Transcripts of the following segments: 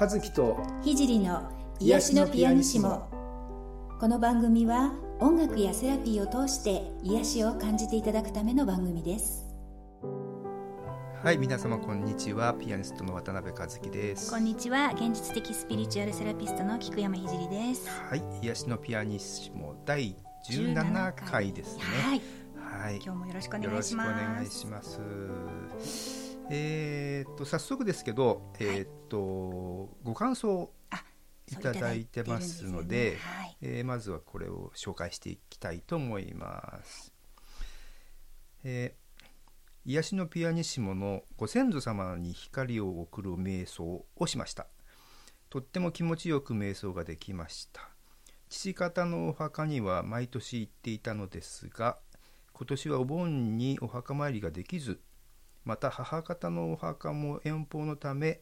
和樹と聖の癒しのピアニシモ。この番組は音楽やセラピーを通して癒しを感じていただくための番組です。はい皆様こんにちは。ピアニストの渡辺和樹です。こんにちは。現実的スピリチュアルセラピストの菊山聖です。はい癒しのピアニシモ第17回ですね。はい、はい、今日もよろしくお願いしよろしくお願ますいしますえーっと早速ですけど、えーっとご感想あいただいてますのでねはいえーまずはこれを紹介していきたいと思います。えー癒しのピアニッシモのご先祖様に光を送る瞑想をしました。とっても気持ちよく瞑想ができました。父方のお墓には毎年行っていたのですが、今年はお盆にお墓参りができず、また母方のお墓も遠方のため、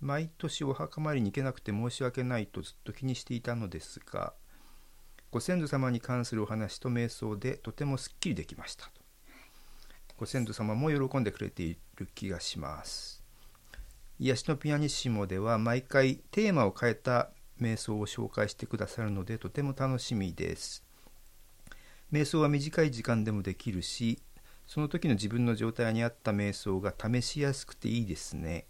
毎年お墓参りに行けなくて申し訳ないとずっと気にしていたのですがご先祖様に関するお話と瞑想でとてもすっきりできましたと。ご先祖様も喜んでくれている気がします。癒しのピアニッシモでは毎回テーマを変えた瞑想を紹介してくださるのでとても楽しみです。瞑想は短い時間でもできるしその時の自分の状態に合った瞑想が試しやすくていいですね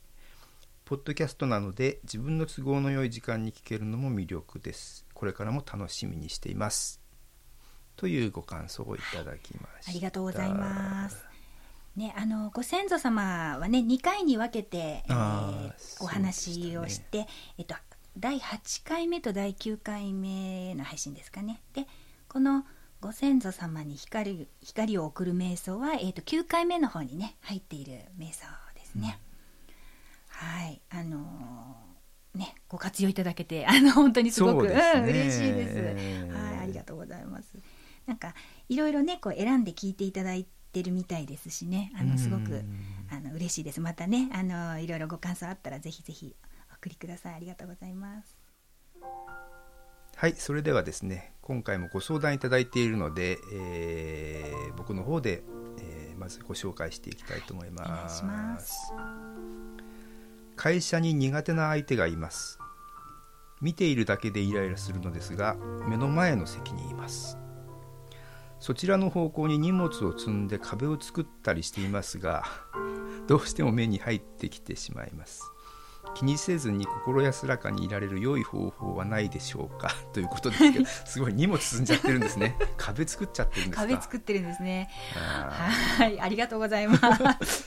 ポッドキャストなので自分の都合の良い時間に聞けるのも魅力です。これからも楽しみにしています。というご感想をいただきました。ありがとうございます。ね、あのご先祖様はね2回に分けて、えあーーお話をしてえっと第8回目と第9回目の配信ですかね。でこのご先祖様に光光を送る瞑想は、えっと9回目の方にね入っている瞑想ですね。はい。あのーねご活用いただけて あの本当にすごくそうね。うん嬉しいです。はいありがとうございます。なんかいろいろねこう選んで聞いていただいてるみたいですしね。あのすごくうんあの嬉しいです。またねあのいろいろご感想あったらぜひぜひお送りください。ありがとうございます。はい、それではですね、今回もご相談いただいているので、えー僕の方で、えーまずご紹介していきたいと思います。お願います会社に苦手な相手がいます。見ているだけでイライラするのですが、目の前の席にいます。そちらの方向に荷物を積んで壁を作ったりしていますが、どうしても目に入ってきてしまいます。気にせずに心安らかにいられる良い方法はないでしょうか？ということですけど すごい荷物積んじゃってるんですね。壁作っちゃってるんですか？壁作ってるんですね。あはいありがとうございます。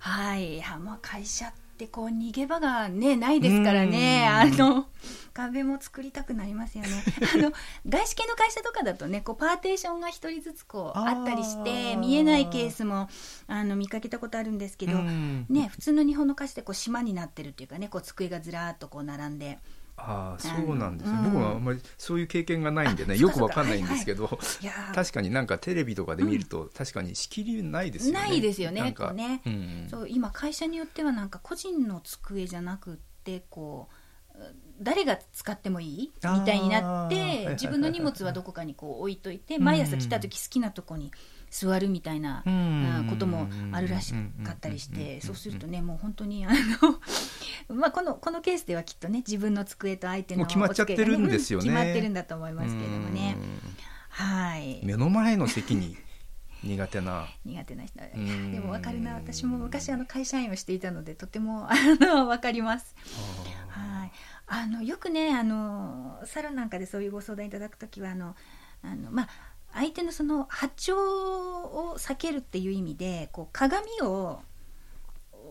はいいやまあ会社ってこう逃げ場がねないですからね。あうん。の壁も作りたくなりますよね。あの外資系の会社とかだとねこうパーテーションが一人ずつこうあったりして見えないケースもあの見かけたことあるんですけーど、うん。ね、普通の日本の会社でこう島になってるっていうかねこう机がずらーっとこう並んであーそうなんですね、うん。僕はあんまりそういう経験がないんでねあよくわかか。んないんですけど、いやー。確かになんかテレビとかで見ると、確かに仕切りないですよね。ないですよねなね。うんそう今会社によってはなんか個人の机じゃなくってこう誰が使ってもいい？みたいになって自分の荷物はどこかにこう置いといてうん毎朝来た時好きなとこに座るみたいなううんんこともあるらしかったりしうんうんうんうんてそうするとねもう本当にあのまあこのこのケースではきっとね自分の机と相手の決まっちゃってるんですよね。決まってるんだと思いますけれどもね。はい。うん目の前の席に 苦手な。苦手な人でも分かるな私も昔あの会社員をしていたのでとても あの分かります。はい、あのよくねあのサロンなんかでそういうご相談いただくときはあのあの、まあ、相手のその波長を避けるっていう意味でこう鏡を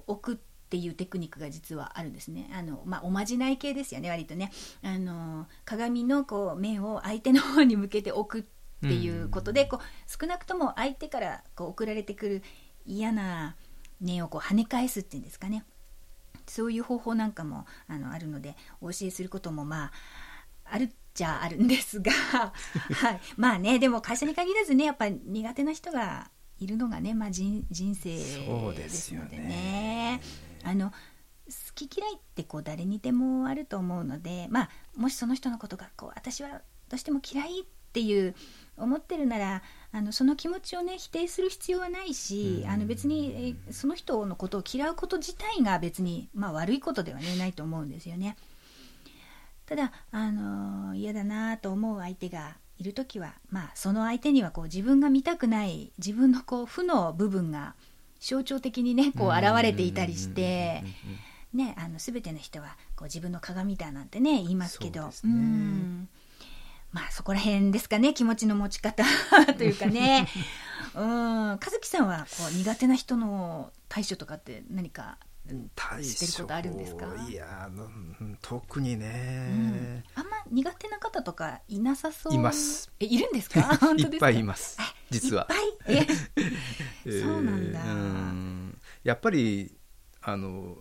置くっていうテクニックが実はあるんですね。あの、まあ、おまじない系ですよね割とね。あの鏡のこう面を相手の方に向けて置くっていうことで、こう少なくとも相手からこう送られてくる嫌な念をこう跳ね返すっていうんですかね。そういう方法なんかもあのあるのでお教えすることもまああるっちゃあるんですが、はい、まあねでも会社に限らずねやっぱり苦手な人がいるのがね、まあ、人人生そうでですすのでね。あの好き嫌いってこう誰にでもあると思うので、まあ、もしその人のことがこう私はどうしても嫌いっていう思ってるならあのその気持ちをね否定する必要はないし、うんあの別にえその人のことを嫌うこと自体が別に、まあ、悪いことでは、ね、ないと思うんですよね。ただ、あの嫌だなと思う相手がいる時は、まあ、その相手にはこう自分が見たくない自分のこう負の部分が象徴的にねこう現れていたりして。ね、あの全ての人はこう自分の鏡だなんてね言いますけど。そうん。まあそこら辺ですかね気持ちの持ち方 というかね。うん。和樹さんはこう苦手な人の対処とかって何か、対知ってることあるんですかいや特にうん。ね、あんま苦手な方とかいなさそう。います。えいるんですか？いっぱいいます。実は。いっぱい？え そうなんだ。ん。やっぱりあの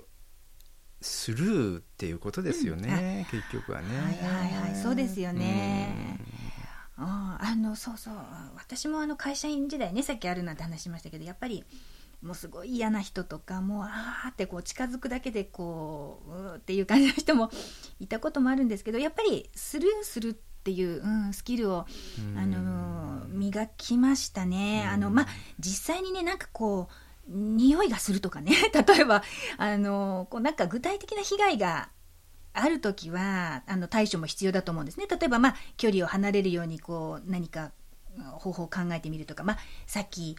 スルーっていうことですよね、結局はね。はいはいはいそうですよね。あああのそうそう。私もあの会社員時代ねさっきあるなんて話しましたけどやっぱりもうすごい嫌な人とかもうあーってこう近づくだけでこううーっていう感じの人もいたこともあるんですけどやっぱりスルーするっていう、うん、スキルをうんあの磨きましたね。うんあのまあ実際にねなんかこう匂いがするとかね 例えばあのこうなんか具体的な被害がある時はあの対処も必要だと思うんですね。例えばまあ距離を離れるようにこう何かうん方法を考えてみるとか、まあ、さっき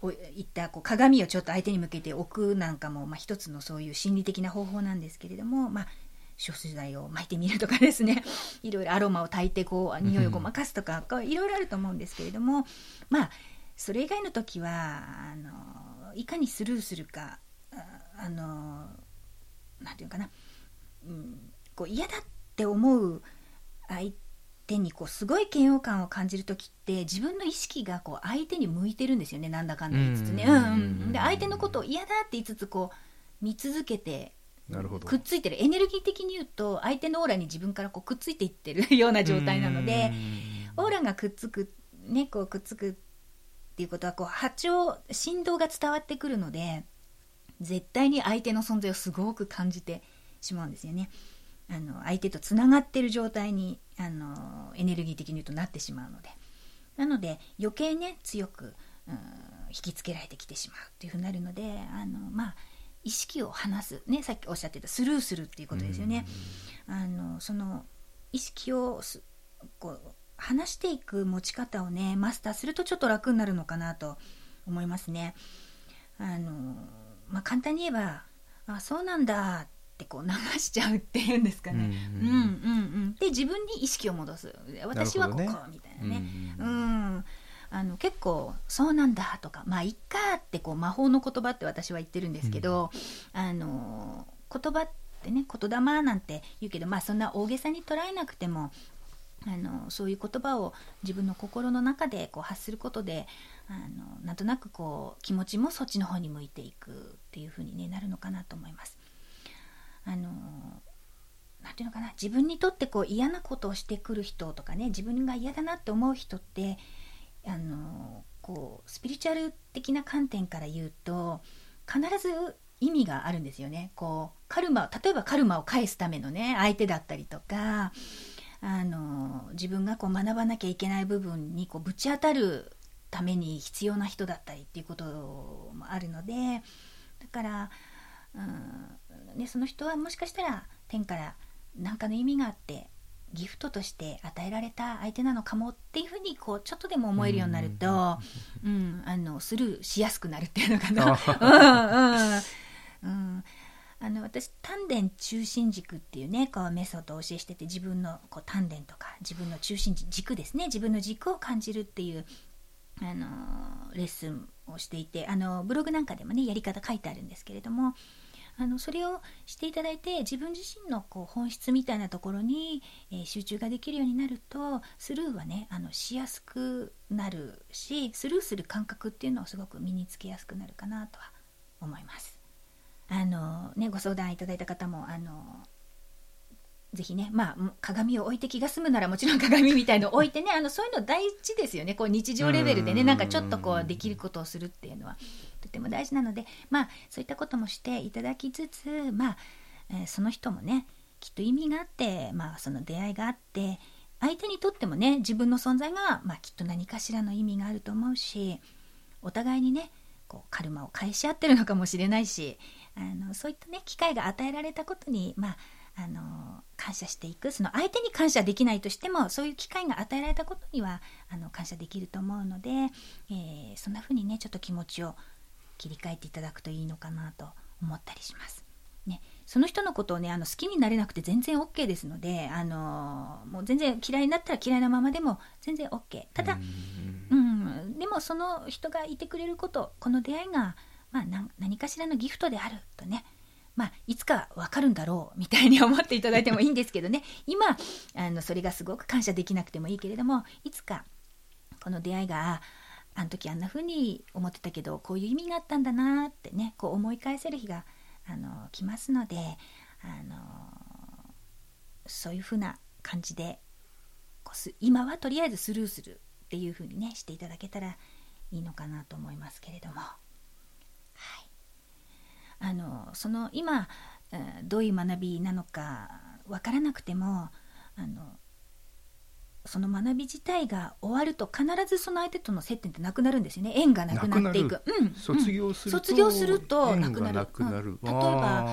お言ったこう鏡をちょっと相手に向けて置くなんかも、まあ、一つのそういう心理的な方法なんですけれども、まあ、消臭剤を巻いてみるとかですね。いろいろアロマを焚いてこう匂いをごまかすとかこういろいろあると思うんですけれどもまあそれ以外の時はあのいかにスルーするかああのなんていうかな、うん、こう嫌だって思う相手にこうすごい嫌悪感を感じる時って自分の意識がこう相手に向いてるんですよね。なんだかんだ言いつつね。で相手のことを嫌だって言いつつこう見続けてなるほど。くっついてる。エネルギー的に言うと相手のオーラに自分からこうくっついていってるような状態なのでオーラがくっつくねこうくっつくっていうことはこう波長振動が伝わってくるので絶対に相手の存在をすごく感じてしまうんですよね。あの相手とつながってる状態にあのエネルギー的に言うとなってしまうのでなので余計ね強く、うん、引きつけられてきてしまうっていうふうになるのであのまあ意識を離す、ね、さっきおっしゃってたスルーするっていうことですよね。あのその意識をすこう離していく持ち方をねマスターするとちょっと楽になるのかなと思いますね。あのまあ、簡単に言えば「あそうなんだ」ってこう流しちゃうっていうんですかね。ううんん。うんうん、で自分に意識を戻す。私はここ、ねみたいなね。ううんん。あの結構「そうなんだ」とか「まあいっか」ってこう魔法の言葉って私は言ってるんですけど、あの言葉ってね言霊なんて言うけど、まあ、そんな大げさに捉えなくてもあのそういう言葉を自分の心の中でこう発することであのなんとなくこう気持ちもそっちの方に向いていくっていう風に、ね、なるのかなと思います。あのなんていうのかな自分にとってこう嫌なことをしてくる人とかね自分が嫌だなって思う人ってあのこうスピリチュアル的な観点から言うと必ず意味があるんですよね。こうカルマ例えばカルマを返すためのね相手だったりとかあの自分がこう学ばなきゃいけない部分にこうぶち当たるために必要な人だったりっていうこともあるのでだから、うんね、その人はもしかしたら天から何かの意味があってギフトとして与えられた相手なのかもっていうふうにこうちょっとでも思えるようになると、うん、あのスルーしやすくなるっていうのかな。うんうんうん。あの私丹田中心軸っていうねこうメソッドを教えしてて自分のこう丹田とか自分の中心軸ですね。自分の軸を感じるっていうあのレッスンをしていてあのブログなんかでもねやり方書いてあるんですけれどもあのそれをしていただいて自分自身のこう本質みたいなところに、えー集中ができるようになるとスルーはねあのしやすくなるしスルーする感覚っていうのをすごく身につけやすくなるかなとは思います。あのね、ご相談いただいた方もあのぜひね、まあ、鏡を置いて気が済むならもちろん鏡みたいのを置いてねあのそういうの大事ですよね。こう日常レベルでねうん。なんかちょっとこうできることをするっていうのはとても大事なので、まあ、そういったこともしていただきつつ、まあえーその人もねきっと意味があって、まあ、その出会いがあって相手にとってもね自分の存在が、まあ、きっと何かしらの意味があると思うしお互いにねこうカルマを返し合ってるのかもしれないしあのそういったね機会が与えられたことにまああの感謝していくその相手に感謝できないとしてもそういう機会が与えられたことにはあの感謝できると思うので、えー、そんな風にねちょっと気持ちを切り替えていただくといいのかなと思ったりします。ね、その人のことをねあの好きになれなくて全然 OK ですので、あのもう全然嫌いになったら嫌いなままでも全然 OK ただ、うん、でもその人がいてくれることこの出会いが、まあ、何かしらのギフトであるとねまあ、いつか分かるんだろうみたいに思っていただいてもいいんですけどね。今あのそれがすごく感謝できなくてもいいけれどもいつかこの出会いがあの時あんな風に思ってたけどこういう意味があったんだなってねこう思い返せる日があの来ますのであのそういう風な感じでこう今はとりあえずスルーするっていう風にねしていただけたらいいのかなと思いますけれども。はいあのその今どういう学びなのか分からなくてもあのその学び自体が終わると必ずその相手との接点ってなくなるんですよね。縁がなくなっていく、うん、卒業すると、卒業するとなくなる。うん、例えば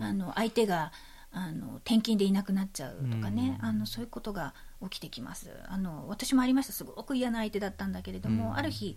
あの相手があの転勤でいなくなっちゃうとかね、あのそういうことが起きてきます。あの私もありました。すごく嫌な相手だったんだけれども、ある日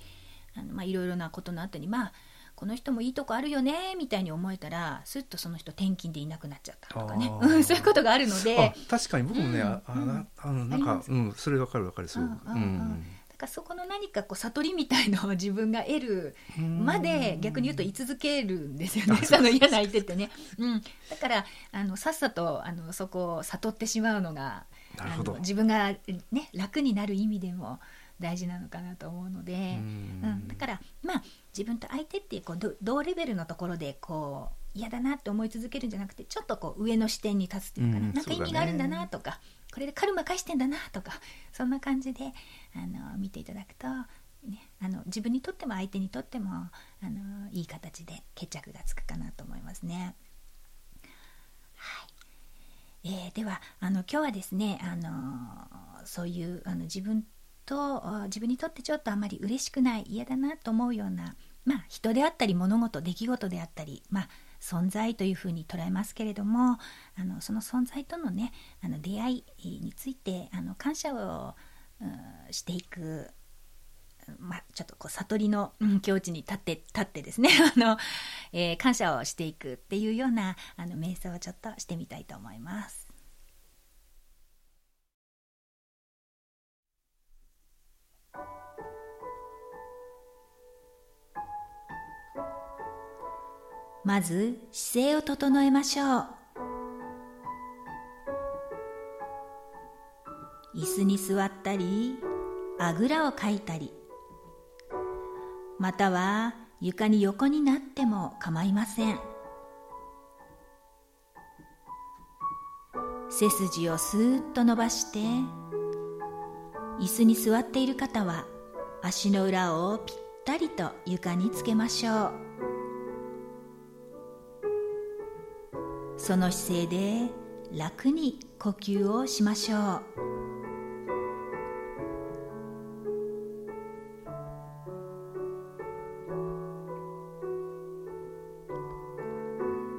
あの、まあ、いろいろなことの後にまあこの人もいいとこあるよねみたいに思えたらすっとその人転勤でいなくなっちゃったとかね、うん、そういうことがあるので。確かに僕もね、うん、あああのなんか、うん、それわかるわかるすごく。うん。だからそこの何かこう悟りみたいのを自分が得るまで逆に言うと居続けるんですよね。その嫌な相手ってね、うん、だからあのさっさとあのそこを悟ってしまうのがあの自分が、ね、楽になる意味でも大事なのかなと思うので、うん、だからまあ自分と相手っていうこう同レベルのところでこう嫌だなって思い続けるんじゃなくてちょっとこう上の視点に立つっていうかな,、なんか意味があるんだなとか、これでカルマ返してんだなとかそんな感じであの見ていただくと、ね、あの自分にとっても相手にとってもあのいい形で決着がつくかなと思いますね。はい。えー、ではあの今日はですねあのそういうあの自分と自分にとってちょっとあまり嬉しくない嫌だなと思うような、まあ、人であったり物事出来事であったり、まあ、存在というふうに捉えますけれどもあのその存在とのねあの出会いについてあの感謝を、していくまあ、ちょっとこう悟りの、境地に立って立ってですね あの、えー、感謝をしていくっていうようなあの瞑想をちょっとしてみたいと思います。まず姿勢を整えましょう。椅子に座ったりあぐらをかいたりまたは床に横になっても構いません。背筋をスーッと伸ばして椅子に座っている方は足の裏をぴったりと床につけましょう。その姿勢で楽に呼吸をしましょう。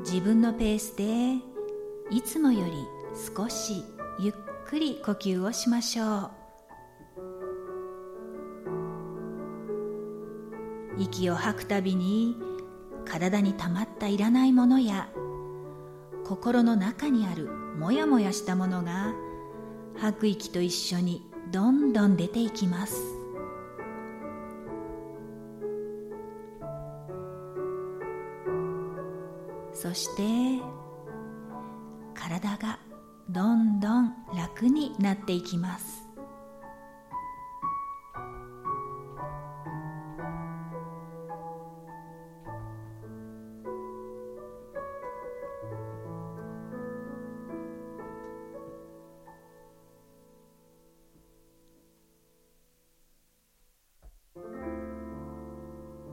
自分のペースでいつもより少しゆっくり呼吸をしましょう。息を吐くたびに体にたまったいらないものや心の中にあるもやもやしたものが吐く息と一緒にどんどん出ていきます。そして体がどんどん楽になっていきます。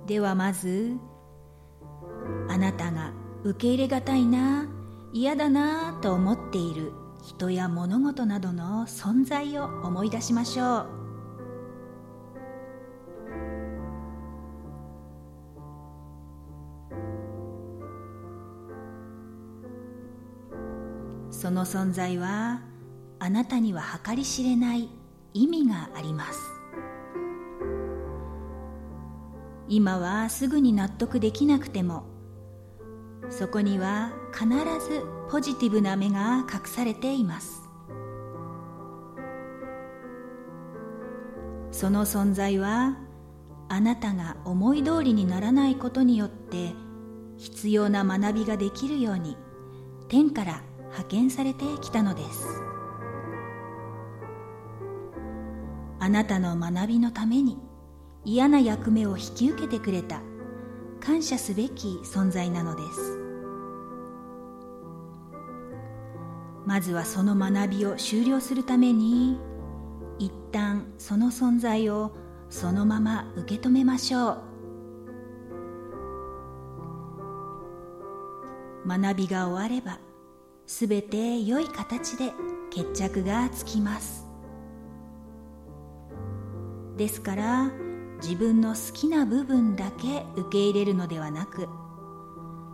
ではまずあなたが受け入れがたいな嫌だなと思っている人や物事などの存在を思い出しましょう。その存在はあなたには計り知れない意味があります。今はすぐに納得できなくてもそこには必ずポジティブな目が隠されています。その存在はあなたが思い通りにならないことによって必要な学びができるように天から派遣されてきたのです。あなたの学びのために嫌な役目を引き受けてくれた。感謝すべき存在なのです。まずはその学びを終了するために一旦その存在をそのまま受け止めましょう。学びが終わればすべて良い形で決着がつきます。ですから自分の好きな部分だけ受け入れるのではなく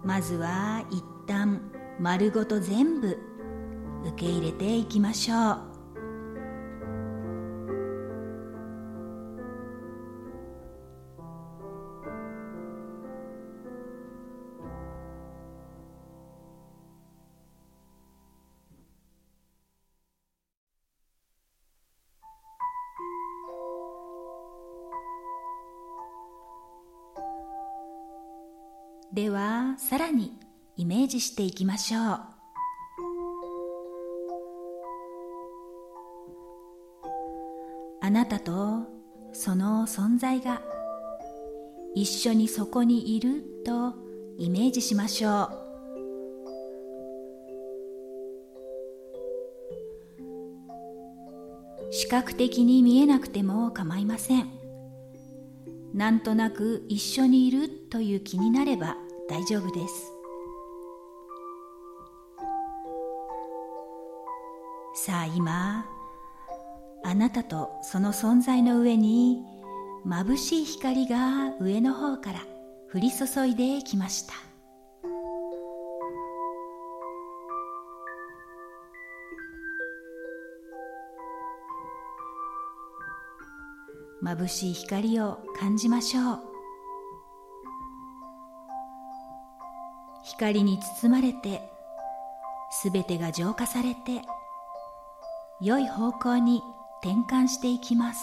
まずは一旦丸ごと全部受け入れていきましょう。イメージしていきましょう。あなたとその存在が一緒にそこにいるとイメージしましょう。視覚的に見えなくても構いません。なんとなく一緒にいるという気になれば大丈夫です。さあ今あなたとその存在の上に眩しい光が上の方から降り注いできました。眩しい光を感じましょう。光に包まれてすべてが浄化されて良い方向に転換していきます。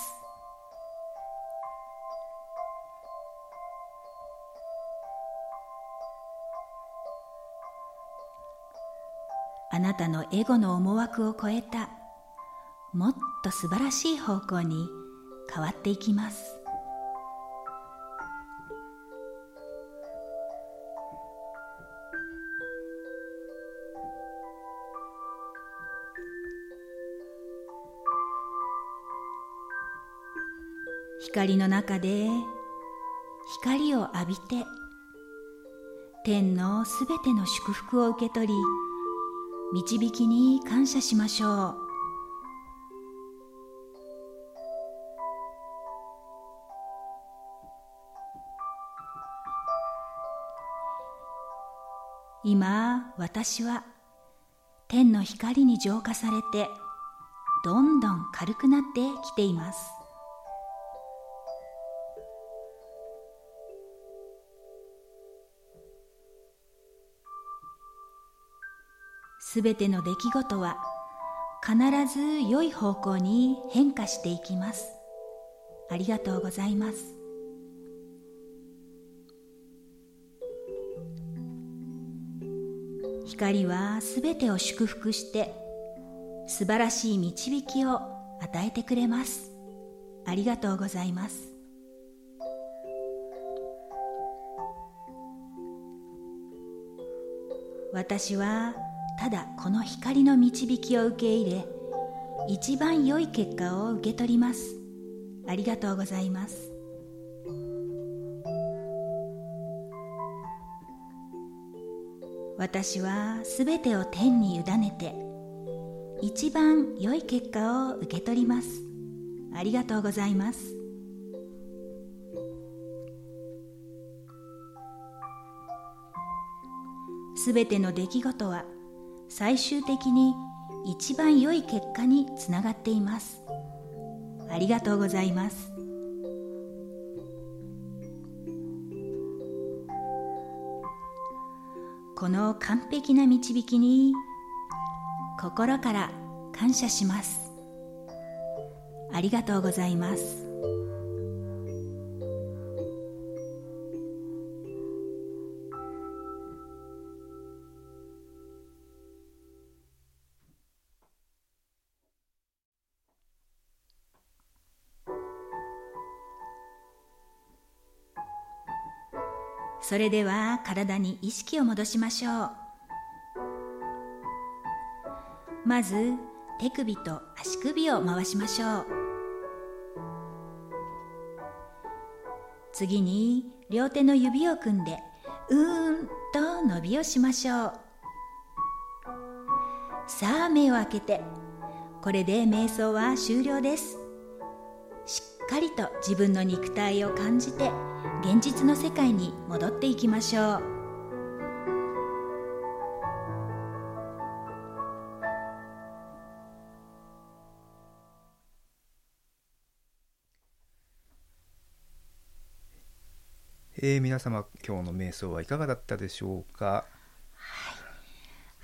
あなたのエゴの思惑を超えたもっと素晴らしい方向に変わっていきます。光の中で光を浴びて天のすべての祝福を受け取り導きに感謝しましょう。今私は天の光に浄化されてどんどん軽くなってきています。すべての出来事は必ず良い方向に変化していきます。ありがとうございます。光はすべてを祝福して素晴らしい導きを与えてくれます。ありがとうございます。私はただこの光の導きを受け入れ一番良い結果を受け取ります。ありがとうございます。私はすべてを天に委ねて一番良い結果を受け取ります。ありがとうございます。すべての出来事は最終的に一番良い結果につながっています。ありがとうございます。この完璧な導きに心から感謝します。ありがとうございます。それでは体に意識を戻しましょう。まず手首と足首を回しましょう。次に両手の指を組んでうーんと伸びをしましょう。さあ目を開けてこれで瞑想は終了です。しっかりと自分の肉体を感じて現実の世界に戻っていきましょう。えー、皆様今日の瞑想はいかがだったでしょうか？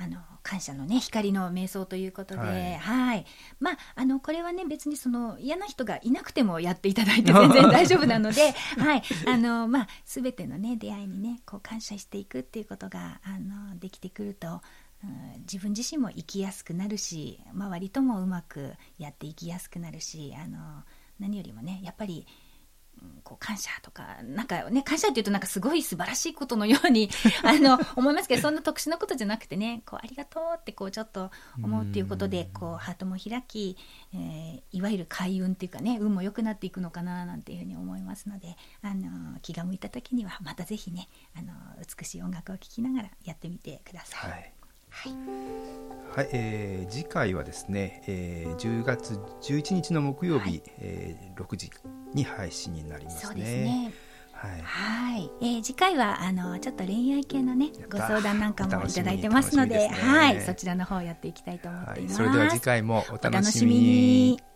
あの感謝のね光の瞑想ということで、はい、はいまああのこれはね別にその嫌な人がいなくてもやっていただいて 全然大丈夫なので、はいあのまあすべてのね出会いにねこう感謝していくっていうことがあのできてくると。うん、自分自身も生きやすくなるし周りともうまくやっていきやすくなるしあの何よりもねやっぱりこう感謝とかなんかね感謝っていうとなんかすごい素晴らしいことのように あの思いますけどそんな特殊なことじゃなくてねこうありがとうってこうちょっと思うっていうことでこうハートも開き、えー、いわゆる開運っていうかね運も良くなっていくのかななんていうふうに思いますのであの気が向いた時にはまた是非ねあの美しい音楽を聴きながらやってみてください。はいはい、はい、えー、次回はですね、えー、10月11日の木曜日、はい、えー、6時に配信になりますね。そうですね。はい、はい、えー、次回はあのちょっと恋愛系のねご相談なんかもいただいてますので、ね、はい、そちらの方やっていきたいと思っています。はい、それでは次回もお楽しみに。